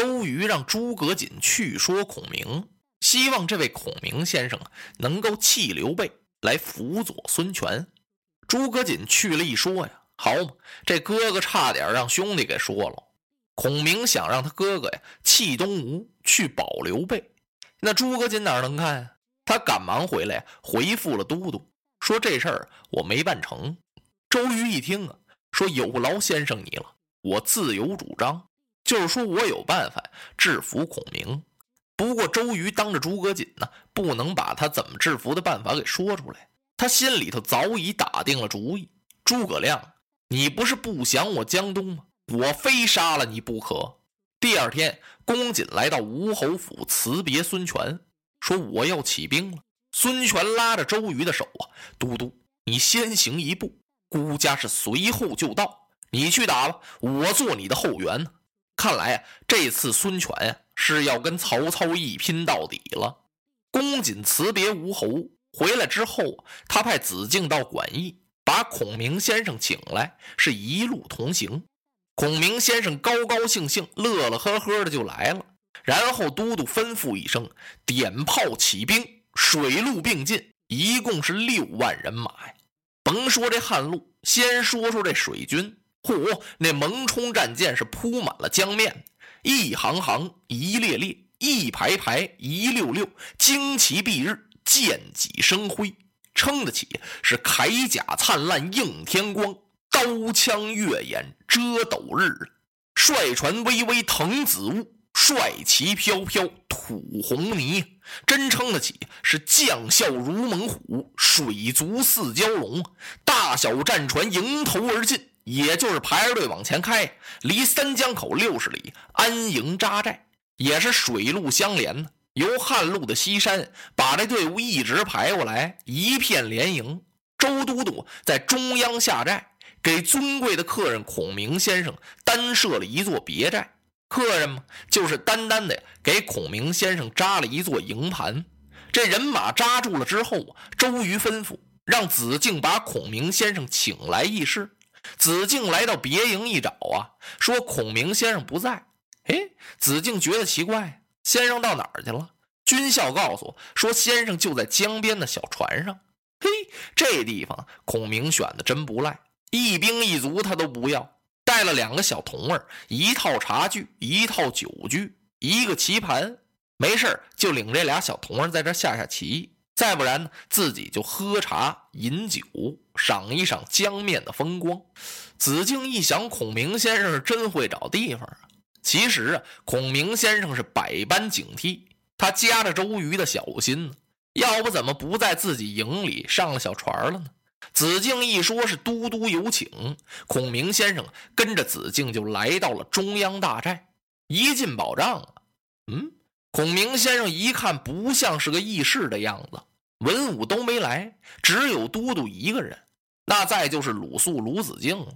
周瑜让诸葛瑾去说孔明，希望这位孔明先生能够弃刘备来辅佐孙权。诸葛瑾去了一说呀，好嘛，这哥哥差点让兄弟给说了。孔明想让他哥哥呀弃东吴去保刘备，那诸葛瑾哪能干呀？他赶忙回来回复了都督，说这事儿我没办成。周瑜一听啊，说有劳先生你了，我自有主张。就是说我有办法制服孔明，不过周瑜当着诸葛瑾呢，不能把他怎么制服的办法给说出来。他心里头早已打定了主意。诸葛亮，你不是不降我江东吗？我非杀了你不可。第二天，公瑾来到吴侯府辞别孙权，说我要起兵了。孙权拉着周瑜的手啊，都督，你先行一步，孤家是随后就到，你去打吧，我做你的后援呢。看来啊，这次孙权呀是要跟曹操一拼到底了。公瑾辞别吴侯回来之后，他派子敬到馆驿，把孔明先生请来，是一路同行。孔明先生高高兴兴、乐乐呵呵的就来了。然后都督吩咐一声，点炮起兵，水陆并进，一共是六万人马呀。甭说这汉路，先说说这水军。嚯！那蒙冲战舰是铺满了江面，一行行，一列列，一排排，一溜溜，旌旗蔽日，剑戟生辉，撑得起是铠甲灿烂映天光，刀枪月眼遮斗日。帅船巍巍腾紫雾，帅旗飘飘吐红泥，真撑得起是将校如猛虎，水族似蛟龙，大小战船迎头而进。也就是排着队往前开，离三江口六十里安营扎寨，也是水陆相连呢。由汉路的西山把这队伍一直排过来，一片连营。周都督在中央下寨，给尊贵的客人孔明先生单设了一座别寨。客人嘛，就是单单的给孔明先生扎了一座营盘。这人马扎住了之后，周瑜吩咐让子敬把孔明先生请来议事。子敬来到别营一找啊，说孔明先生不在。哎，子敬觉得奇怪，先生到哪儿去了？军校告诉我说，先生就在江边的小船上。嘿，这地方孔明选的真不赖，一兵一卒他都不要，带了两个小童儿，一套茶具，一套酒具，一个棋盘，没事就领这俩小童儿在这下下棋。再不然呢，自己就喝茶饮酒，赏一赏江面的风光。子敬一想，孔明先生是真会找地方啊。其实啊，孔明先生是百般警惕，他夹着周瑜的小心呢。要不怎么不在自己营里上了小船了呢？子敬一说是都督有请，孔明先生跟着子敬就来到了中央大寨。一进宝帐啊，嗯，孔明先生一看不像是个议事的样子。文武都没来，只有都督一个人。那再就是鲁肃、鲁子敬了。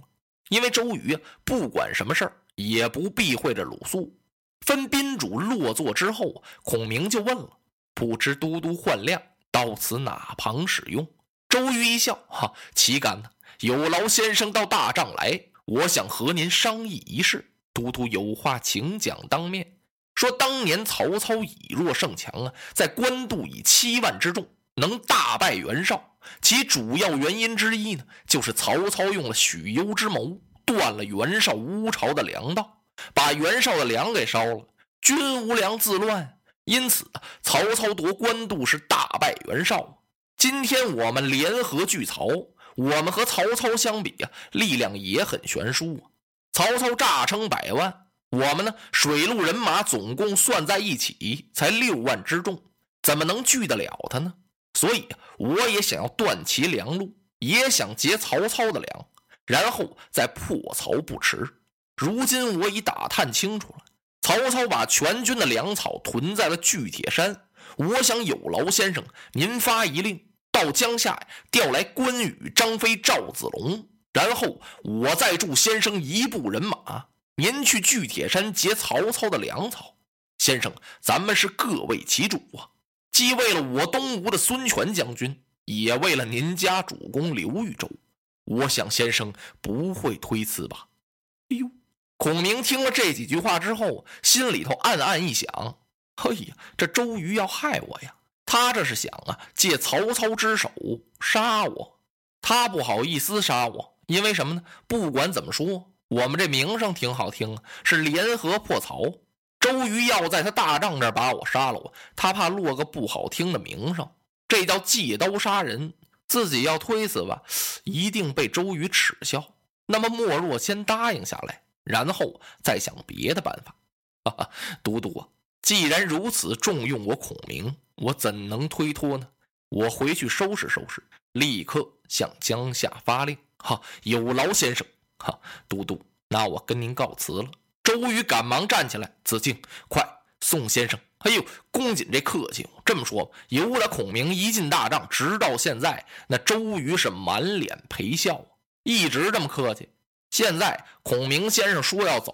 因为周瑜，不管什么事儿也不避讳着鲁肃。分宾主落座之后，孔明就问了：“不知都督换亮到此哪旁使用？”周瑜一笑：“哈，岂敢呢？有劳先生到大帐来，我想和您商议一事。都督有话请讲当面。说当年曹操以弱胜强啊，在官渡以七万之众。”能大败袁绍，其主要原因之一呢，就是曹操用了许攸之谋，断了袁绍乌巢的粮道，把袁绍的粮给烧了，军无粮自乱。因此，曹操夺官渡是大败袁绍。今天我们联合拒曹，我们和曹操相比啊，力量也很悬殊啊。曹操诈称百万，我们呢，水陆人马总共算在一起才六万之众，怎么能拒得了他呢？所以，我也想要断其粮路，也想劫曹操的粮，然后再破曹不迟。如今我已打探清楚了，曹操把全军的粮草囤在了巨铁山。我想有劳先生您发一令，到江夏调来关羽、张飞、赵子龙，然后我再助先生一部人马，您去巨铁山劫曹操的粮草。先生，咱们是各为其主啊。既为了我东吴的孙权将军，也为了您家主公刘豫州，我想先生不会推辞吧？哎呦！孔明听了这几句话之后，心里头暗暗一想：“哎呀，这周瑜要害我呀！他这是想啊，借曹操之手杀我。他不好意思杀我，因为什么呢？不管怎么说，我们这名声挺好听，是联合破曹。周瑜要在他大帐这儿把我杀了，我他怕落个不好听的名声，这叫借刀杀人。自己要推死吧，一定被周瑜耻笑。那么莫若先答应下来。”然后再想别的办法，哈哈，都督啊，既然如此重用我孔明，我怎能推脱呢？我回去收拾收拾，立刻向江夏发令。哈，有劳先生。哈，都督，那我跟您告辞了。周瑜赶忙站起来，子敬，快宋先生。哎呦，公瑾这客气。这么说，由了孔明一进大帐，直到现在，那周瑜是满脸陪笑，一直这么客气。现在孔明先生说要走，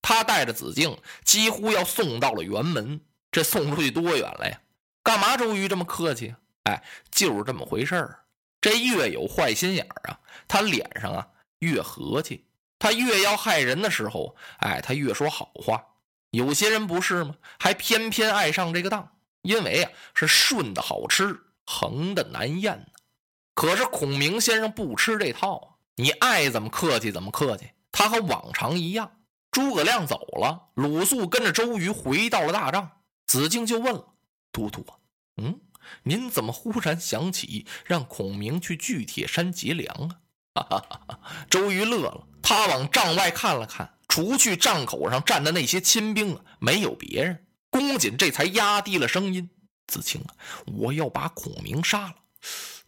他带着子敬几乎要送到了辕门。这送出去多远了呀？干嘛周瑜这么客气？哎，就是这么回事儿。这越有坏心眼儿啊，他脸上啊越和气。他越要害人的时候，哎，他越说好话。有些人不是吗？还偏偏爱上这个当，因为啊是顺的好吃，横的难咽呢。可是孔明先生不吃这套啊。你爱怎么客气怎么客气，他和往常一样。诸葛亮走了，鲁肃跟着周瑜回到了大帐。子敬就问了：“都督，嗯，您怎么忽然想起让孔明去巨铁山劫粮啊？”哈哈哈哈周瑜乐了，他往帐外看了看，除去帐口上站的那些亲兵啊，没有别人。公瑾这才压低了声音：“子清啊，我要把孔明杀了。”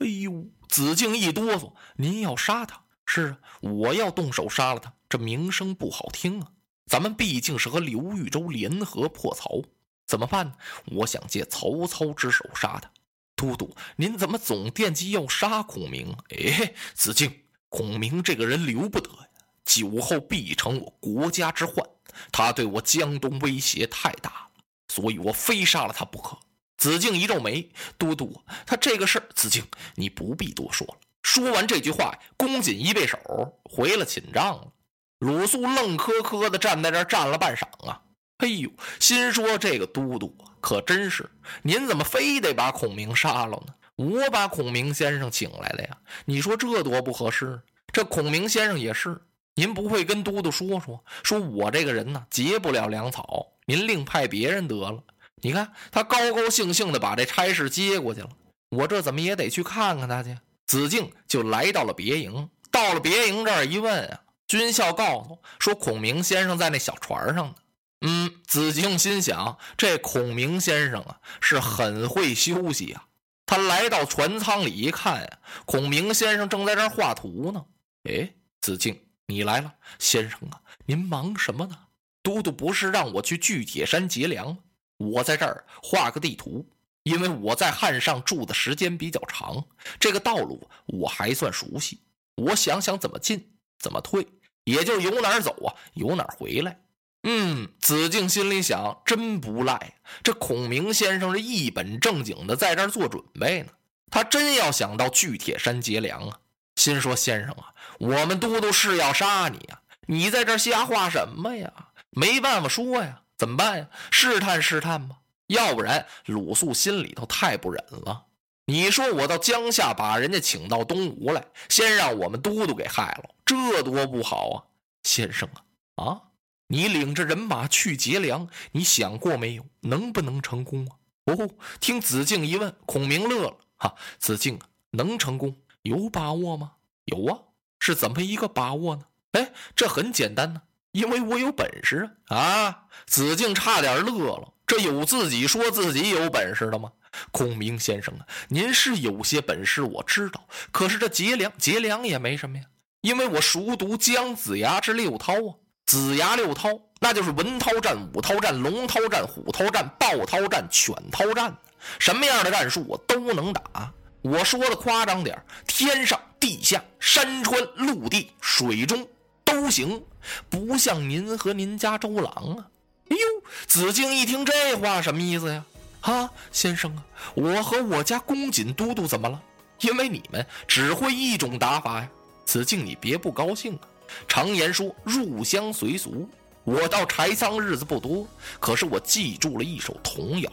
哎呦，子敬一哆嗦：“您要杀他？”是啊，我要动手杀了他，这名声不好听啊。咱们毕竟是和刘豫州联合破曹，怎么办呢？我想借曹操之手杀他。都督，您怎么总惦记要杀孔明？哎，子敬，孔明这个人留不得呀，酒后必成我国家之患。他对我江东威胁太大了，所以我非杀了他不可。子敬一皱眉，都督，他这个事儿，子敬，你不必多说了。说完这句话，公瑾一背手回了寝帐了。鲁肃愣磕磕的站在这站了半晌啊，哎呦，心说这个都督可真是，您怎么非得把孔明杀了呢？我把孔明先生请来了呀，你说这多不合适。这孔明先生也是，您不会跟都督说说，说我这个人呢结不了粮草，您另派别人得了。你看他高高兴兴的把这差事接过去了，我这怎么也得去看看他去。子敬就来到了别营，到了别营这儿一问啊，军校告诉说孔明先生在那小船上呢。嗯，子敬心想，这孔明先生啊是很会休息啊。他来到船舱里一看呀，孔明先生正在这儿画图呢。哎，子敬，你来了，先生啊，您忙什么呢？都督不是让我去巨铁山劫粮吗？我在这儿画个地图。因为我在汉上住的时间比较长，这个道路我还算熟悉。我想想怎么进，怎么退，也就由哪儿走啊，由哪儿回来。嗯，子敬心里想，真不赖，这孔明先生是一本正经的在这儿做准备呢。他真要想到巨铁山劫粮啊，心说先生啊，我们都督是要杀你呀，你在这瞎画什么呀？没办法说呀，怎么办呀？试探试探吧。要不然，鲁肃心里头太不忍了。你说我到江夏把人家请到东吴来，先让我们都督给害了，这多不好啊！先生啊，啊，你领着人马去劫粮，你想过没有？能不能成功啊？哦，听子敬一问，孔明乐了。哈，子敬能成功？有把握吗？有啊，是怎么一个把握呢？哎，这很简单呢，因为我有本事啊！啊，子敬差点乐了。这有自己说自己有本事的吗？孔明先生啊，您是有些本事，我知道。可是这劫粮，劫粮也没什么呀，因为我熟读姜子牙之六韬啊。子牙六韬，那就是文韬战、武韬战、龙韬战、虎韬战、豹韬战、犬韬战，什么样的战术我都能打。我说的夸张点天上、地下、山川、陆地、水中都行，不像您和您家周郎啊。哎呦，子敬一听这话，什么意思呀？啊，先生啊，我和我家公瑾都督怎么了？因为你们只会一种打法呀。子敬，你别不高兴啊。常言说入乡随俗，我到柴桑日子不多，可是我记住了一首童谣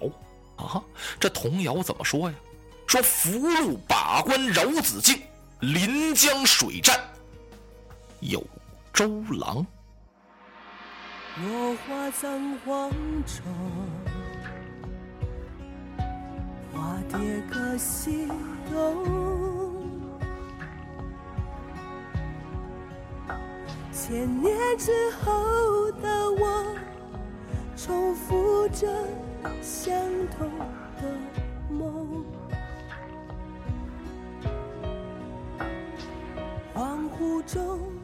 啊。这童谣怎么说呀？说福禄把关饶子敬，临江水战有周郎。落花葬黄冢，花蝶各西东。千年之后的我，重复着相同的梦。恍惚中。